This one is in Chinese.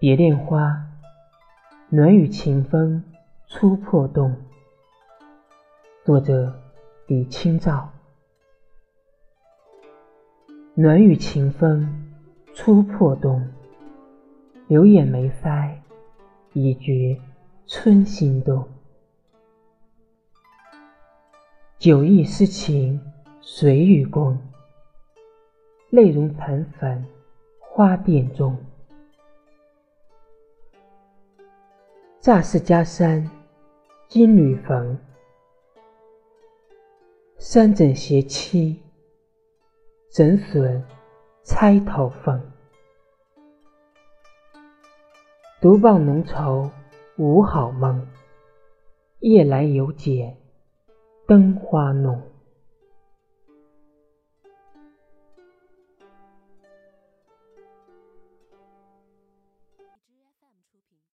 蝶恋花，暖雨晴风初破冬。作者：李清照。暖雨晴风初破冬，柳眼眉腮，已觉春心动。酒意诗情随雨宫，泪融残粉花钿中。乍是家山金缕缝，三枕斜栖怎损钗头凤？独抱浓愁无好梦，夜来犹见灯花浓。